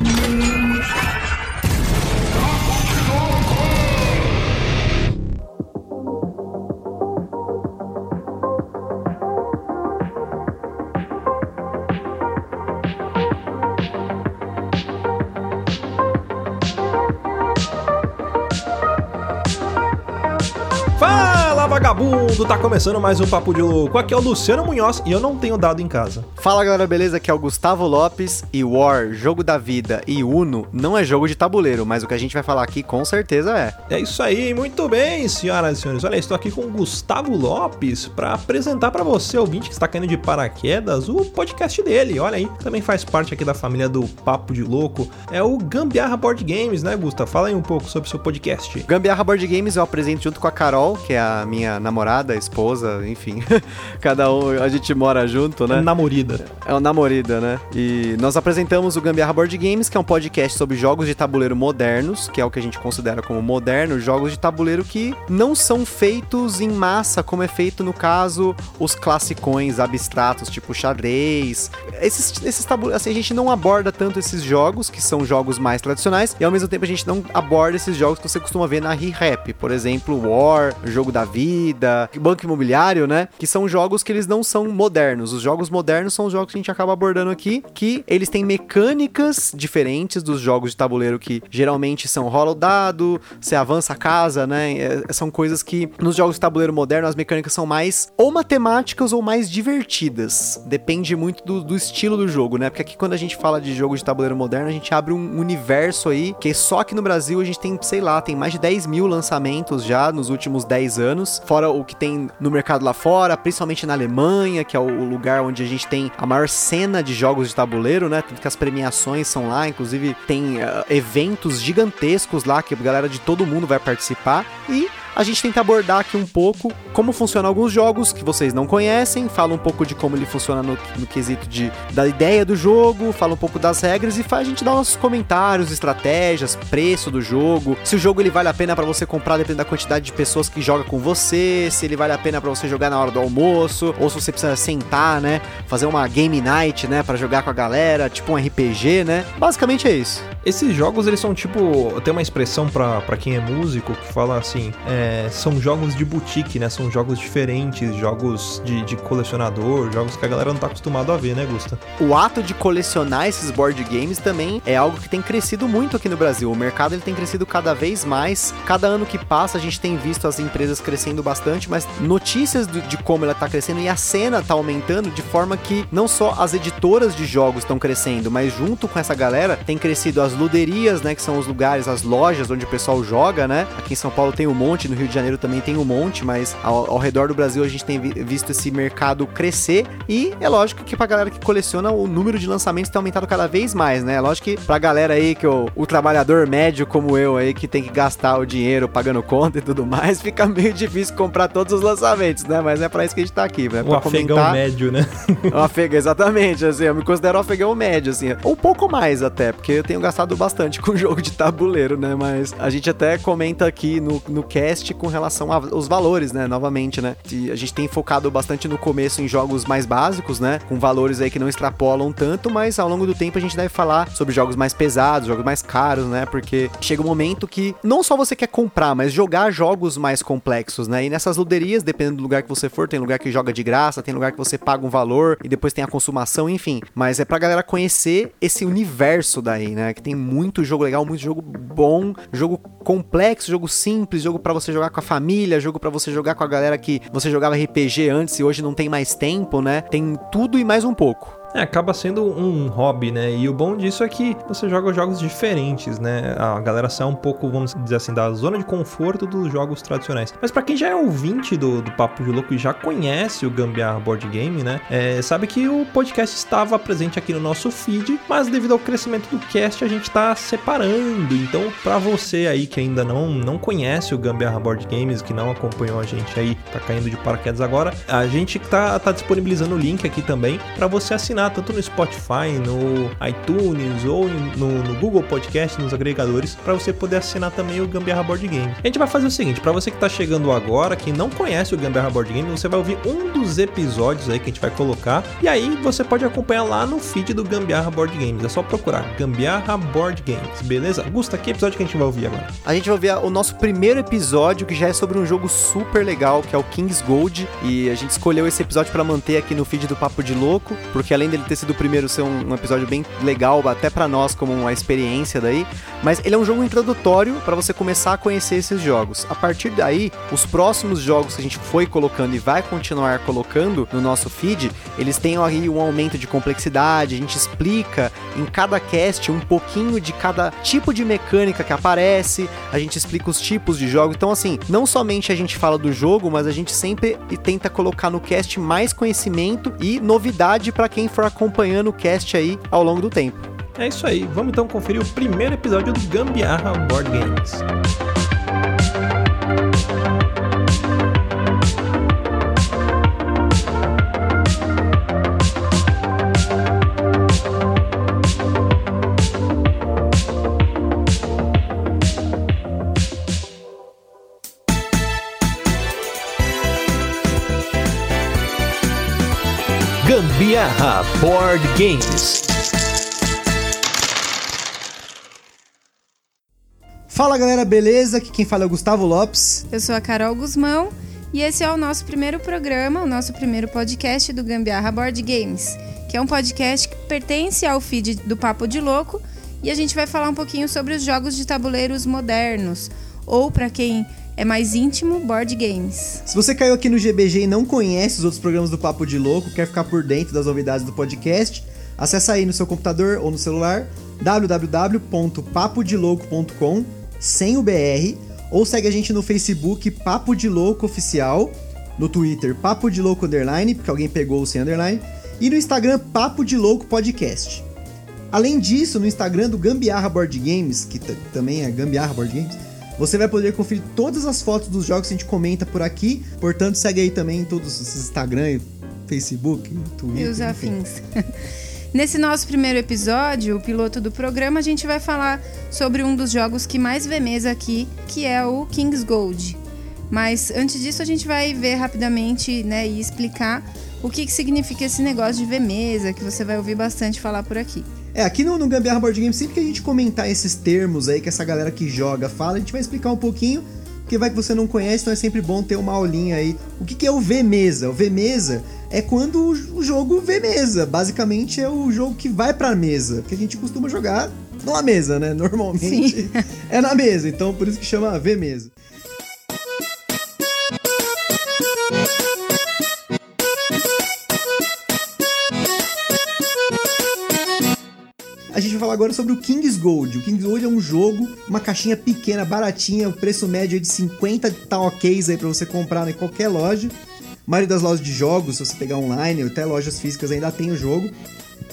Mm-hmm. Vagabundo! Tá começando mais um Papo de Louco. Aqui é o Luciano Munhoz e eu não tenho dado em casa. Fala galera, beleza? Aqui é o Gustavo Lopes e War, Jogo da Vida e Uno não é jogo de tabuleiro, mas o que a gente vai falar aqui com certeza é. É isso aí, muito bem, senhoras e senhores. Olha, estou aqui com o Gustavo Lopes para apresentar para você, ouvinte que está caindo de paraquedas, o podcast dele. Olha aí, também faz parte aqui da família do Papo de Louco. É o Gambiarra Board Games, né, Gustavo? Fala aí um pouco sobre o seu podcast. Gambiarra Board Games eu apresento junto com a Carol, que é a minha minha namorada, esposa, enfim. Cada um, a gente mora junto, né? É namorida. É uma namorida, né? E nós apresentamos o Gambiarra Board Games, que é um podcast sobre jogos de tabuleiro modernos, que é o que a gente considera como moderno, jogos de tabuleiro que não são feitos em massa, como é feito no caso os classicões abstratos, tipo xadrez. Esses, esses tabuleiros, assim, a gente não aborda tanto esses jogos, que são jogos mais tradicionais, e ao mesmo tempo a gente não aborda esses jogos que você costuma ver na Re-Rap, por exemplo, War, Jogo da Vida, banco imobiliário, né? Que são jogos que eles não são modernos. Os jogos modernos são os jogos que a gente acaba abordando aqui, que eles têm mecânicas diferentes dos jogos de tabuleiro que geralmente são rola o dado, você avança a casa, né? É, são coisas que nos jogos de tabuleiro moderno as mecânicas são mais ou matemáticas ou mais divertidas. Depende muito do, do estilo do jogo, né? Porque aqui quando a gente fala de jogo de tabuleiro moderno, a gente abre um universo aí que só aqui no Brasil a gente tem, sei lá, tem mais de 10 mil lançamentos já nos últimos 10 anos fora o que tem no mercado lá fora, principalmente na Alemanha, que é o lugar onde a gente tem a maior cena de jogos de tabuleiro, né? Tanto que as premiações são lá, inclusive tem uh, eventos gigantescos lá que a galera de todo mundo vai participar e a gente tenta abordar aqui um pouco como funcionam alguns jogos que vocês não conhecem, fala um pouco de como ele funciona no, no quesito de, da ideia do jogo, fala um pouco das regras e faz a gente dar nossos comentários, estratégias, preço do jogo, se o jogo ele vale a pena para você comprar dependendo da quantidade de pessoas que joga com você, se ele vale a pena para você jogar na hora do almoço, ou se você precisa sentar, né, fazer uma game night, né, para jogar com a galera, tipo um RPG, né? Basicamente é isso. Esses jogos eles são tipo, tem uma expressão para quem é músico que fala assim, é é, são jogos de boutique, né? São jogos diferentes, jogos de, de, colecionador, jogos que a galera não tá acostumado a ver, né, Gusta? O ato de colecionar esses board games também é algo que tem crescido muito aqui no Brasil. O mercado ele tem crescido cada vez mais. Cada ano que passa a gente tem visto as empresas crescendo bastante, mas notícias de, como ela tá crescendo e a cena tá aumentando de forma que não só as editoras de jogos estão crescendo, mas junto com essa galera tem crescido as luderias, né, que são os lugares, as lojas onde o pessoal joga, né? Aqui em São Paulo tem um monte, no Rio de Janeiro também tem um monte, mas ao, ao redor do Brasil a gente tem visto esse mercado crescer e é lógico que pra galera que coleciona o número de lançamentos tem aumentado cada vez mais, né? É lógico que pra galera aí que o, o trabalhador médio como eu aí que tem que gastar o dinheiro pagando conta e tudo mais, fica meio difícil comprar todos os lançamentos, né? Mas é pra isso que a gente tá aqui, né? Pra o afegão comentar... médio, né? o afegão, exatamente, assim, eu me considero um afegão médio, assim, um pouco mais até, porque eu tenho gastado bastante com jogo de tabuleiro, né? Mas a gente até comenta aqui no, no cast com relação aos valores, né? Novamente, né? A gente tem focado bastante no começo em jogos mais básicos, né? Com valores aí que não extrapolam tanto, mas ao longo do tempo a gente deve falar sobre jogos mais pesados, jogos mais caros, né? Porque chega um momento que não só você quer comprar, mas jogar jogos mais complexos, né? E nessas luderias, dependendo do lugar que você for, tem lugar que joga de graça, tem lugar que você paga um valor e depois tem a consumação, enfim. Mas é pra galera conhecer esse universo daí, né? Que tem muito jogo legal, muito jogo bom, jogo complexo, jogo simples, jogo para você jogar com a família, jogo para você jogar com a galera que você jogava RPG antes e hoje não tem mais tempo, né? Tem tudo e mais um pouco. É, acaba sendo um hobby, né? E o bom disso é que você joga jogos diferentes, né? A galera sai um pouco, vamos dizer assim, da zona de conforto dos jogos tradicionais. Mas para quem já é ouvinte do, do Papo de Louco e já conhece o Gambiarra Board Game, né? É, sabe que o podcast estava presente aqui no nosso feed, mas devido ao crescimento do cast a gente tá separando. Então, para você aí que ainda não, não conhece o Gambiarra Board Games, que não acompanhou a gente aí, tá caindo de paraquedas agora, a gente tá, tá disponibilizando o link aqui também para você assinar assinar tanto no Spotify, no iTunes ou no, no Google Podcast, nos agregadores, para você poder assinar também o Gambiarra Board Game. A gente vai fazer o seguinte, para você que tá chegando agora, que não conhece o Gambiarra Board Game, você vai ouvir um dos episódios aí que a gente vai colocar, e aí você pode acompanhar lá no feed do Gambiarra Board Games. É só procurar Gambiarra Board Games, beleza? Gusta, que episódio que a gente vai ouvir agora? A gente vai ouvir o nosso primeiro episódio, que já é sobre um jogo super legal, que é o King's Gold, e a gente escolheu esse episódio para manter aqui no feed do Papo de Louco, porque além dele ter sido o primeiro ser um, um episódio bem legal, até para nós como uma experiência daí, mas ele é um jogo introdutório para você começar a conhecer esses jogos. A partir daí, os próximos jogos que a gente foi colocando e vai continuar colocando no nosso feed, eles têm aí um aumento de complexidade, a gente explica em cada cast um pouquinho de cada tipo de mecânica que aparece, a gente explica os tipos de jogo. Então, assim, não somente a gente fala do jogo, mas a gente sempre tenta colocar no cast mais conhecimento e novidade para quem for acompanhando o cast aí ao longo do tempo. É isso aí, vamos então conferir o primeiro episódio do Gambiarra Board Games. Gambiarra Board Games. Fala galera, beleza? Aqui quem fala é o Gustavo Lopes. Eu sou a Carol Guzmão e esse é o nosso primeiro programa, o nosso primeiro podcast do Gambiarra Board Games, que é um podcast que pertence ao feed do Papo de Louco e a gente vai falar um pouquinho sobre os jogos de tabuleiros modernos, ou para quem é mais íntimo, board games. Se você caiu aqui no GBG e não conhece os outros programas do Papo de Louco, quer ficar por dentro das novidades do podcast, acessa aí no seu computador ou no celular www.papodilouco.com sem o BR ou segue a gente no Facebook Papo de Louco Oficial, no Twitter Papo de Louco Underline, porque alguém pegou o sem underline, e no Instagram Papo de Louco Podcast. Além disso, no Instagram do Gambiarra Board Games, que também é Gambiarra Board Games, você vai poder conferir todas as fotos dos jogos que a gente comenta por aqui. Portanto, segue aí também todos os Instagram, Facebook, Twitter. E os afins. Nesse nosso primeiro episódio, o piloto do programa, a gente vai falar sobre um dos jogos que mais vê mesa aqui, que é o King's Gold. Mas antes disso, a gente vai ver rapidamente né, e explicar o que, que significa esse negócio de ver mesa, que você vai ouvir bastante falar por aqui. É, aqui no, no Gambiarra Board Game, sempre que a gente comentar esses termos aí que essa galera que joga fala, a gente vai explicar um pouquinho, porque vai que você não conhece, então é sempre bom ter uma aulinha aí. O que, que é o V-mesa? O V-mesa é quando o jogo vê mesa. Basicamente é o jogo que vai pra mesa, que a gente costuma jogar numa mesa, né? Normalmente Sim. é na mesa, então por isso que chama V-mesa. A gente vai falar agora sobre o King's Gold. O King's Gold é um jogo, uma caixinha pequena, baratinha, o preço médio é de 50 tá ok aí para você comprar em qualquer loja. A maioria das lojas de jogos, se você pegar online, ou até lojas físicas ainda tem o jogo.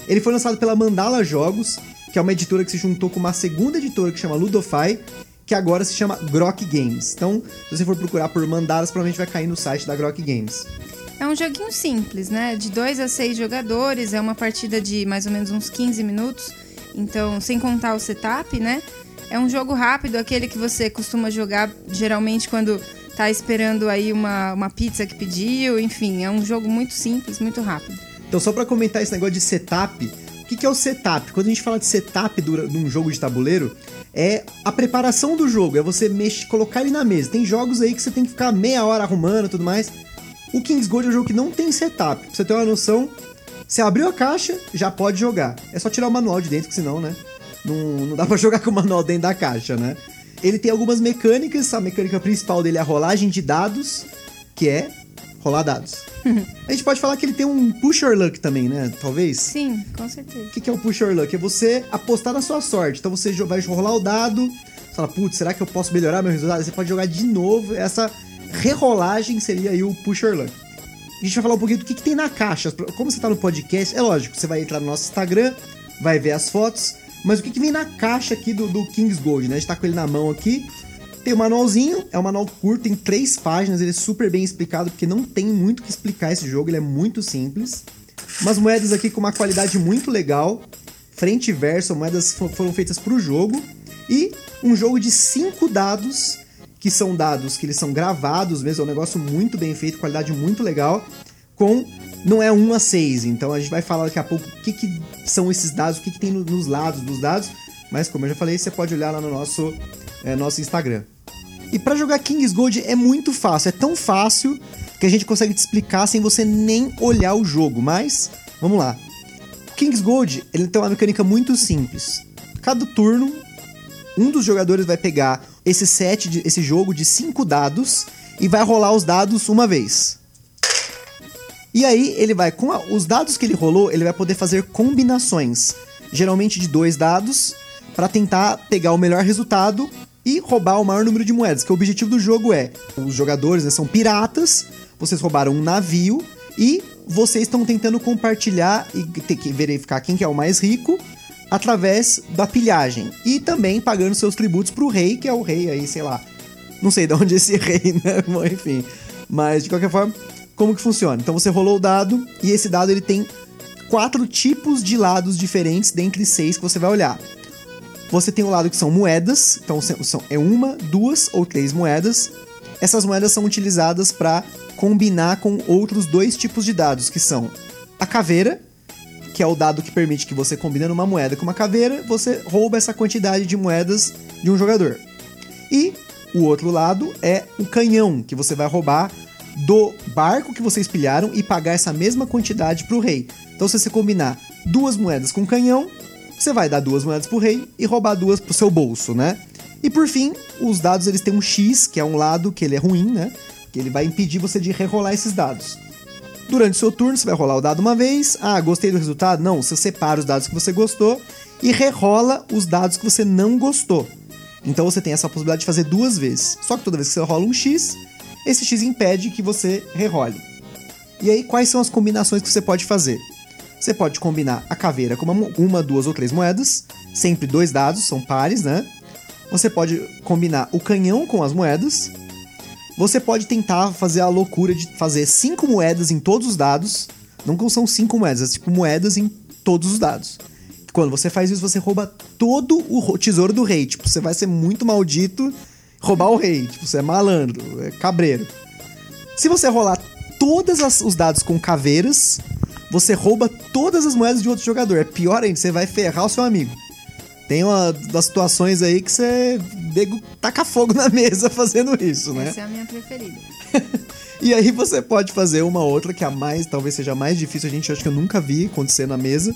Ele foi lançado pela Mandala Jogos, que é uma editora que se juntou com uma segunda editora que chama Ludofy, que agora se chama Grok Games. Então, se você for procurar por Mandalas, provavelmente vai cair no site da Grok Games. É um joguinho simples, né? De 2 a 6 jogadores, é uma partida de mais ou menos uns 15 minutos então, sem contar o setup, né? É um jogo rápido, aquele que você costuma jogar geralmente quando tá esperando aí uma, uma pizza que pediu, enfim, é um jogo muito simples, muito rápido. Então, só para comentar esse negócio de setup, o que, que é o setup? Quando a gente fala de setup de um jogo de tabuleiro, é a preparação do jogo, é você mexer, colocar ele na mesa. Tem jogos aí que você tem que ficar meia hora arrumando e tudo mais. O King's Gold é um jogo que não tem setup. Pra você ter uma noção, você abriu a caixa, já pode jogar. É só tirar o manual de dentro, que senão, né? Não, não dá pra jogar com o manual dentro da caixa, né? Ele tem algumas mecânicas. A mecânica principal dele é a rolagem de dados, que é rolar dados. a gente pode falar que ele tem um push or luck também, né? Talvez? Sim, com certeza. O que, que é o push or luck? É você apostar na sua sorte. Então você vai rolar o dado, você fala, putz, será que eu posso melhorar meu resultado? Você pode jogar de novo. Essa rerolagem seria aí o push or luck a gente vai falar um pouquinho do que, que tem na caixa. Como você tá no podcast, é lógico, você vai entrar no nosso Instagram, vai ver as fotos, mas o que, que vem na caixa aqui do, do Kings Gold, né? A gente tá com ele na mão aqui. Tem o um manualzinho, é um manual curto, tem três páginas, ele é super bem explicado, porque não tem muito que explicar esse jogo, ele é muito simples. Umas moedas aqui com uma qualidade muito legal, frente e verso, moedas fo- foram feitas para o jogo. E um jogo de cinco dados, que são dados que eles são gravados mesmo, é um negócio muito bem feito, qualidade muito legal, com não é 1 a 6. Então a gente vai falar daqui a pouco o que, que são esses dados, o que, que tem no- nos lados dos dados. Mas como eu já falei, você pode olhar lá no nosso, é, nosso Instagram. E pra jogar King's Gold é muito fácil, é tão fácil que a gente consegue te explicar sem você nem olhar o jogo. Mas, vamos lá. King's Gold, ele tem uma mecânica muito simples. Cada turno, um dos jogadores vai pegar esse set, de, esse jogo de cinco dados e vai rolar os dados uma vez. E aí ele vai, com a- os dados que ele rolou, ele vai poder fazer combinações, geralmente de dois dados, para tentar pegar o melhor resultado e roubar o maior número de moedas. Que o objetivo do jogo é, os jogadores né, são piratas, vocês roubaram um navio e vocês estão tentando compartilhar e ter que verificar quem que é o mais rico através da pilhagem e também pagando seus tributos pro rei, que é o rei aí, sei lá, não sei de onde esse rei, né? Bom, enfim. Mas de qualquer forma, como que funciona? Então você rolou o dado e esse dado ele tem quatro tipos de lados diferentes dentre seis que você vai olhar. Você tem o lado que são moedas, então são, é uma, duas ou três moedas. Essas moedas são utilizadas para combinar com outros dois tipos de dados, que são a caveira, que é o dado que permite que você combinando uma moeda com uma caveira, você rouba essa quantidade de moedas de um jogador. E o outro lado é o canhão, que você vai roubar do barco que vocês pilharam e pagar essa mesma quantidade pro rei. Então, se você combinar duas moedas com canhão, você vai dar duas moedas pro rei e roubar duas pro seu bolso, né? E por fim, os dados eles têm um X, que é um lado que ele é ruim, né? Que ele vai impedir você de rerolar esses dados. Durante o seu turno, você vai rolar o dado uma vez. Ah, gostei do resultado? Não, você separa os dados que você gostou e rerola os dados que você não gostou. Então você tem essa possibilidade de fazer duas vezes. Só que toda vez que você rola um X, esse X impede que você rerole. E aí, quais são as combinações que você pode fazer? Você pode combinar a caveira com uma, uma, duas ou três moedas, sempre dois dados, são pares, né? Você pode combinar o canhão com as moedas. Você pode tentar fazer a loucura de fazer cinco moedas em todos os dados. Não são cinco moedas, é tipo moedas em todos os dados. Quando você faz isso, você rouba todo o ro- tesouro do rei. Tipo, você vai ser muito maldito roubar o rei. Tipo, você é malandro, é cabreiro. Se você rolar todos os dados com caveiras, você rouba todas as moedas de outro jogador. É pior ainda, você vai ferrar o seu amigo. Tem uma das situações aí que você nego taca fogo na mesa fazendo isso, né? Essa é a minha preferida. E aí você pode fazer uma outra que é a mais, talvez seja a mais difícil, a gente acho que eu nunca vi acontecer na mesa,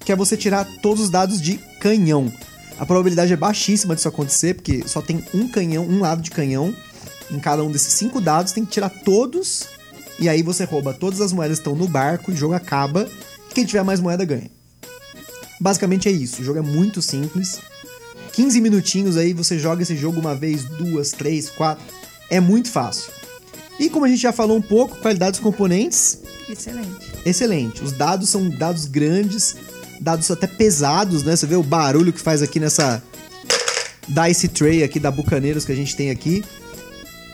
que é você tirar todos os dados de canhão. A probabilidade é baixíssima disso acontecer, porque só tem um canhão, um lado de canhão em cada um desses cinco dados, tem que tirar todos, e aí você rouba todas as moedas que estão no barco, o jogo acaba, e quem tiver mais moeda ganha. Basicamente é isso, o jogo é muito simples. 15 minutinhos aí, você joga esse jogo uma vez, duas, três, quatro. É muito fácil. E como a gente já falou um pouco, qualidade dos componentes, Excelente. excelente. Os dados são dados grandes, dados até pesados, né? Você vê o barulho que faz aqui nessa Dice Tray aqui da Bucaneiros que a gente tem aqui.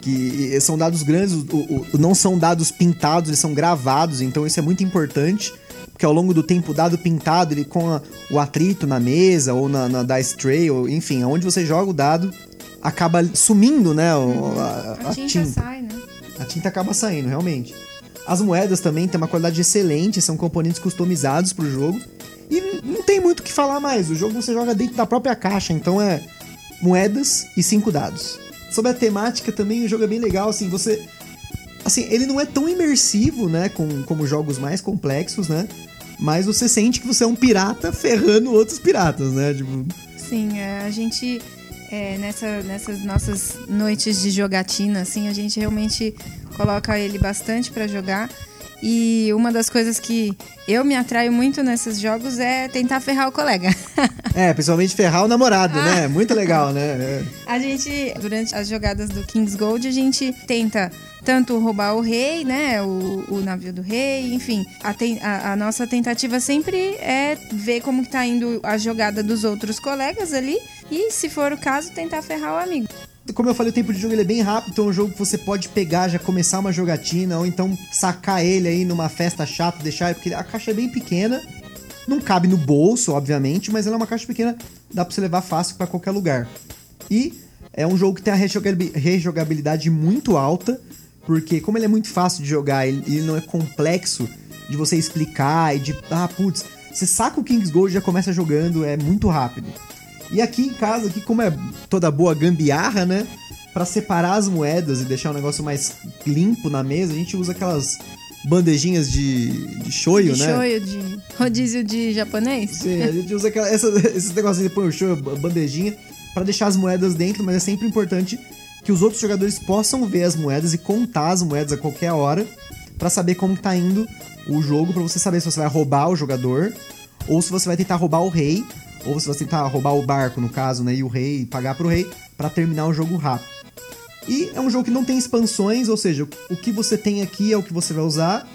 Que são dados grandes, não são dados pintados, eles são gravados, então isso é muito importante. Porque ao longo do tempo, o dado pintado, ele com a- o atrito na mesa ou na, na Dice Tray, ou enfim, aonde você joga o dado, acaba sumindo, né? o- a, A, tinta, sai, né? a tinta acaba saindo, realmente. As moedas também têm uma qualidade excelente, são componentes customizados pro jogo. E não tem muito o que falar mais. O jogo você joga dentro da própria caixa, então é moedas e cinco dados. Sobre a temática também, o jogo é bem legal, assim, você. Assim, ele não é tão imersivo, né, com, como jogos mais complexos, né? Mas você sente que você é um pirata ferrando outros piratas, né? Tipo, Sim, é, a gente é, nessa, nessas nossas noites de jogatina, assim, a gente realmente coloca ele bastante pra jogar. E uma das coisas que eu me atraio muito nesses jogos é tentar ferrar o colega. é, principalmente ferrar o namorado, né? Muito legal, né? A gente, durante as jogadas do King's Gold, a gente tenta tanto roubar o rei, né? O, o navio do rei, enfim. A, ten- a- a nossa tentativa sempre é ver como que tá indo a jogada dos outros colegas ali. E, se for o caso, tentar ferrar o amigo. Como eu falei, o tempo de jogo ele é bem rápido, então é um jogo que você pode pegar, já começar uma jogatina, ou então sacar ele aí numa festa chata, deixar, porque a caixa é bem pequena, não cabe no bolso, obviamente, mas ela é uma caixa pequena, dá pra você levar fácil pra qualquer lugar. E é um jogo que tem a rejogabi- rejogabilidade muito alta, porque como ele é muito fácil de jogar, ele não é complexo de você explicar e de, ah, putz, você saca o King's Gold e já começa jogando, é muito rápido. E aqui em casa, aqui como é toda boa gambiarra, né? Pra separar as moedas e deixar o negócio mais limpo na mesa, a gente usa aquelas bandejinhas de, de shoyu, de né? shoyu, de rodízio de japonês? Sim, a gente usa aquela, essa, esses negocinhos de põe o show, a bandejinha, pra deixar as moedas dentro, mas é sempre importante que os outros jogadores possam ver as moedas e contar as moedas a qualquer hora pra saber como tá indo o jogo, pra você saber se você vai roubar o jogador ou se você vai tentar roubar o rei, ou você vai tentar roubar o barco, no caso, né, e o rei, e pagar pro rei pra terminar o jogo rápido. E é um jogo que não tem expansões, ou seja, o- que você tem aqui é o que você vai usar.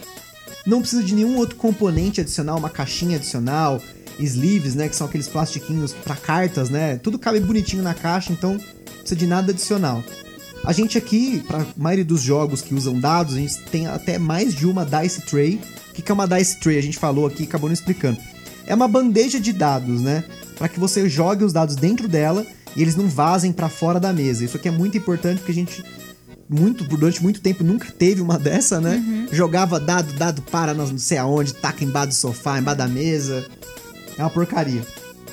Não precisa de nenhum outro componente adicional, uma caixinha adicional, sleeves, né, que são aqueles plastiquinhos pra cartas, né? Tudo cabe bonitinho na caixa, então não precisa de nada adicional. A gente aqui, pra maioria dos jogos que usam dados, a gente tem até mais de uma dice tray. O que é uma dice tray? A gente falou aqui acabou não explicando. É uma bandeja de dados, né? Pra que você jogue os dados dentro dela e eles não vazem pra fora da mesa. Isso aqui é muito importante porque a gente muito durante muito tempo nunca teve uma dessa, né? Jogava dado, dado para não sei aonde, taca embaixo do sofá, embaixo da mesa. É uma porcaria.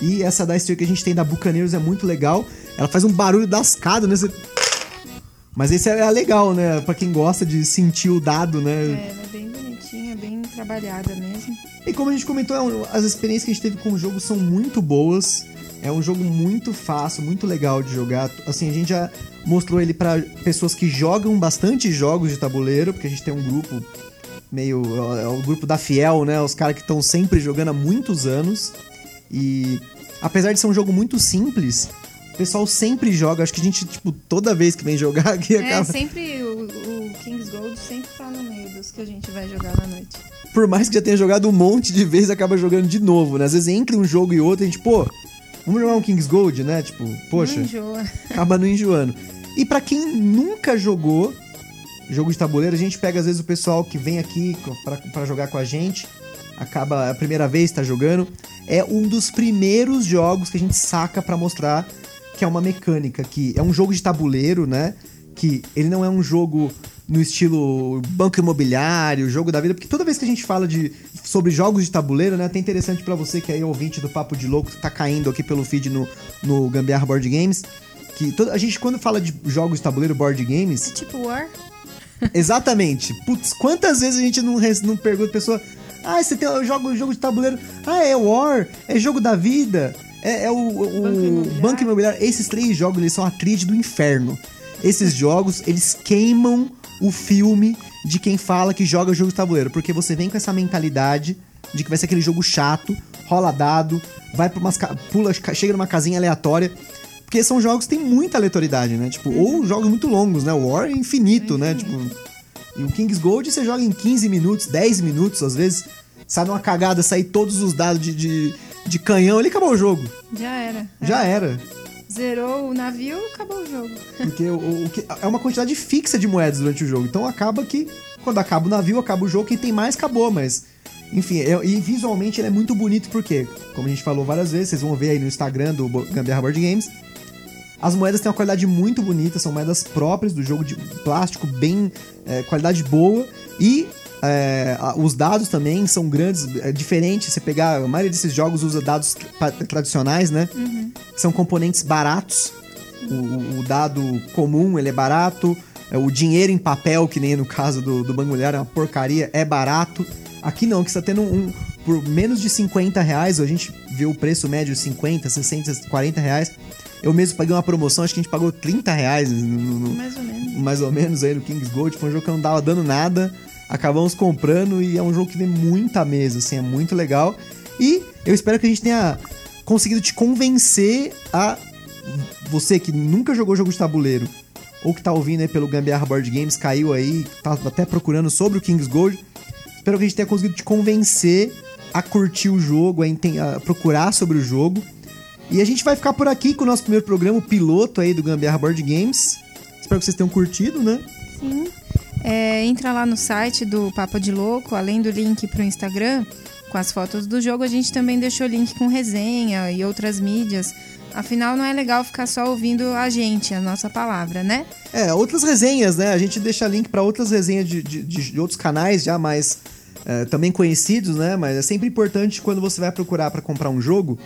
E essa tray que a gente tem da Bucaneiros é muito legal. Ela faz um barulho dascado, né? Você- Mas esse é legal, né? Pra quem gosta de sentir o dado, né? É, ela é bem bonitinha, bem trabalhada mesmo. E como a gente comentou, é as experiências que a gente teve com o jogo são muito boas. É um jogo muito fácil, muito legal de jogar. Assim, a gente já mostrou ele pra pessoas que jogam bastante jogos de tabuleiro, porque a gente tem um grupo meio. É o grupo da Fiel, né? Os caras que estão sempre jogando há muitos anos. E apesar de ser um jogo muito simples, o pessoal sempre joga. Acho que a gente, tipo, toda vez que vem jogar aqui É, acaba. sempre o, o King's Gold sempre tá no meio dos que a gente vai jogar na noite. Por mais que já tenha jogado um monte de vezes, acaba jogando de novo, né? Às vezes entre um jogo e outro, a gente, pô, vamos jogar um King's Gold, né? Tipo, poxa, Não enjoa. acaba não enjoando. E pra quem nunca jogou jogo de tabuleiro, a gente pega às vezes o pessoal que vem aqui pra jogar com a gente, acaba é a primeira vez tá jogando, é um dos primeiros jogos que a gente saca pra mostrar que é uma mecânica que é um jogo de tabuleiro, né? Que ele não é um jogo no estilo banco imobiliário, jogo da vida, porque toda vez que a gente fala de sobre jogos de tabuleiro, né, até interessante pra você que é ouvinte do Papo de Louco, que tá caindo aqui pelo feed no, no Gambiarra Board Games, que toda, a gente quando fala de jogos de tabuleiro, board games, É tipo War? Exatamente. Putz, quantas vezes a gente não, não pergunta a pessoa: Ah, você tem, eu jogo jogo de tabuleiro. Ah, é War, é jogo da vida, é, é o, o Banco Imobiliário. Banco Imobiliário. Esses três jogos, eles são a tríade do inferno. Esses jogos, eles queimam o filme de quem fala que joga jogo de tabuleiro. Porque você vem com essa mentalidade de que vai ser aquele jogo chato, rola dado, vai pra umas. pula, chega numa casinha aleatória. Porque são jogos que tem muita aleatoriedade, né? Tipo, ou jogos muito longos, né? O War é infinito, né? Tipo, e o King's Gold você joga em 15 minutos, 10 minutos, às vezes. Sai numa cagada, sair todos os dados de, de, de canhão, ele acabou o jogo. Já era. Já era. Zerou o navio, acabou o jogo. Porque o, o- que- é uma quantidade fixa de moedas durante o jogo. Então acaba que, quando acaba o navio, acaba o jogo, quem tem mais acabou, mas. Enfim, é- e visualmente ele é muito bonito porque, como a gente falou várias vezes, vocês vão ver aí no Instagram do Gambiarra Board Games. As moedas têm uma qualidade muito bonita, são moedas próprias do jogo de plástico, bem. é, qualidade boa. E é, os dados também são grandes, é diferente. Você pegar. A maioria desses jogos usa dados tra- tradicionais, né? Que são componentes baratos. O, o- o dado comum, ele é barato. É, O dinheiro em papel, que nem no caso do, do Banco Mulher, é uma porcaria, é barato. Aqui não, que você tá tendo um. Por menos de 50 reais, a gente vê o preço médio de 50, 60, 40 reais. Eu mesmo paguei uma promoção, acho que a gente pagou 30 reais no- no- Mais ou menos. mais ou menos aí no King's Gold. Foi um jogo que não tava dando nada. Acabamos comprando e é um jogo que vem muita mesa, assim, é muito legal. E eu espero que a gente tenha conseguido te convencer a você que nunca jogou jogo de tabuleiro ou que tá ouvindo aí pelo Gambiarra Board Games, caiu aí, tá até procurando sobre o King's Gold. Espero que a gente tenha conseguido te convencer a curtir o jogo, a, procurar sobre o jogo. E a gente vai ficar por aqui com o nosso primeiro programa, o piloto aí do Gambiarra Board Games. Espero que vocês tenham curtido, né? Sim. É, entra lá no site do Papo de Louco, além do link pro Instagram, com as fotos do jogo, a gente também deixou link com resenha e outras mídias. Afinal, não é legal ficar só ouvindo a gente, a nossa palavra, né? É, outras resenhas, né? A gente deixa link para outras resenhas de, de, de, outros canais já mais é, também conhecidos, né? Mas é sempre importante quando você vai procurar para comprar um jogo.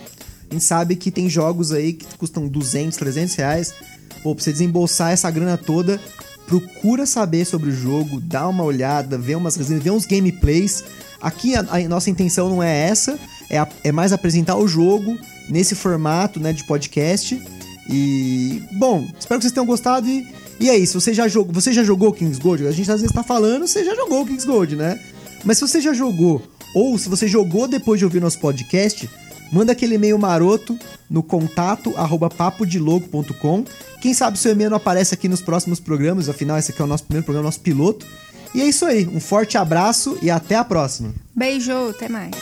A gente sabe que tem jogos aí que custam 200, 300 reais. Pô, pra você desembolsar essa grana toda, procura saber sobre o jogo, dá uma olhada, vê umas resenhas, vê uns gameplays. Aqui a, a nossa intenção não é essa, é, a, é mais apresentar o jogo nesse formato né, de podcast. E, bom, espero que vocês tenham gostado e, e é isso. Você já, jogou, você já jogou Kings Gold? A gente às vezes tá falando, você já jogou Kings Gold, né? Mas se você já jogou, ou se você jogou depois de ouvir nosso podcast, manda aquele e-mail maroto no contato arroba papodelogo.com. Quem sabe seu e-mail não aparece aqui nos próximos programas, afinal esse aqui é o nosso primeiro programa, nosso piloto. E é isso aí, um forte abraço e até a próxima. Beijo, até mais.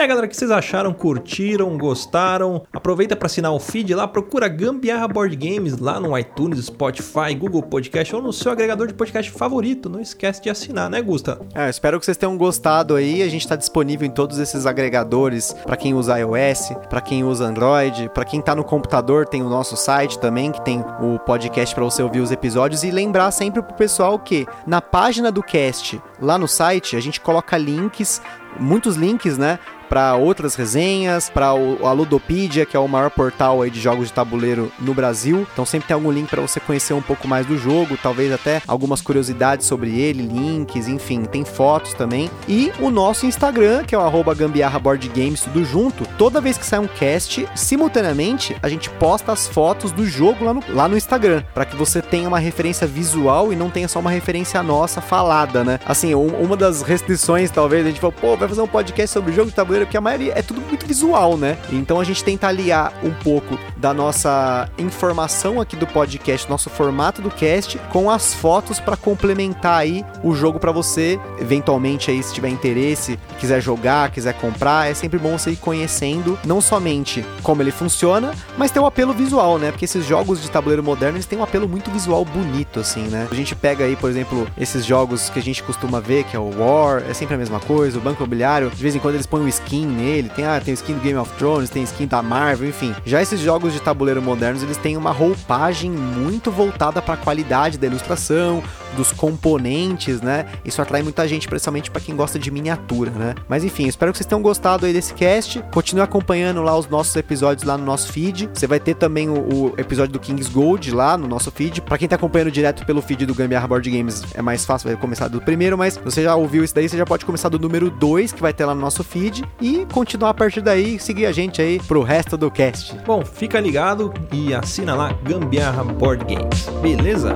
E aí, galera, o que vocês acharam? Curtiram? Gostaram? Aproveita para assinar o feed lá, procura Gambiarra Board Games lá no iTunes, Spotify, Google Podcast ou no seu agregador de podcast favorito. Não esquece de assinar, né, Gusta? É, espero que vocês tenham gostado aí. A gente está disponível em todos esses agregadores para quem usa iOS, para quem usa Android, para quem tá no computador, tem o nosso site também, que tem o podcast para você ouvir os episódios e lembrar sempre pro pessoal que na página do cast, lá no site, a gente coloca links muitos links, né? Para outras resenhas, para a Ludopedia, que é o maior portal aí de jogos de tabuleiro no Brasil. Então sempre tem algum link para você conhecer um pouco mais do jogo, talvez até algumas curiosidades sobre ele, links, enfim, tem fotos também. E o nosso Instagram, que é o arroba gambiarra board games, tudo junto. Toda vez que sai um cast, simultaneamente a gente posta as fotos do jogo lá no, lá no Instagram, para que você tenha uma referência visual e não tenha só uma referência nossa falada, né? Assim, um, uma das restrições, talvez, a gente falou, pô, vai fazer um podcast sobre jogo de tabuleiro porque a maioria é tudo muito visual, né? Então a gente tenta aliar um pouco da nossa informação aqui do podcast, nosso formato do cast, com as fotos para complementar aí o jogo para você, eventualmente aí se tiver interesse, quiser jogar, quiser comprar, é sempre bom você ir conhecendo não somente como ele funciona, mas tem o um apelo visual, né? Porque esses jogos de tabuleiro moderno, eles têm um apelo muito visual bonito assim, né? A gente pega aí, por exemplo, esses jogos que a gente costuma ver, que é o War, é sempre a mesma coisa, o Banco Imobiliário, de vez em quando eles põem um skin skin nele, tem, ah, tem skin do Game of Thrones, tem skin da Marvel, enfim. Já esses jogos de tabuleiro modernos, eles têm uma roupagem muito voltada para a qualidade da ilustração, dos componentes, né? Isso atrai muita gente, principalmente para quem gosta de miniatura, né? Mas enfim, espero que vocês tenham gostado aí desse cast. Continue acompanhando lá os nossos episódios lá no nosso feed. Você vai ter também o, o episódio do Kings Gold lá no nosso feed. Para quem tá acompanhando direto pelo feed do Gambiarra Board Games, é mais fácil, vai começar do primeiro, mas você já ouviu isso daí, você já pode começar do número 2, que vai ter lá no nosso feed, e continuar a partir daí, seguir a gente aí pro resto do cast. Bom, fica ligado e assina lá Gambiarra Board Games, beleza?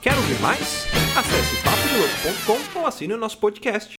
Quer ouvir mais? Acesse papodelouco.com ou assine o nosso podcast.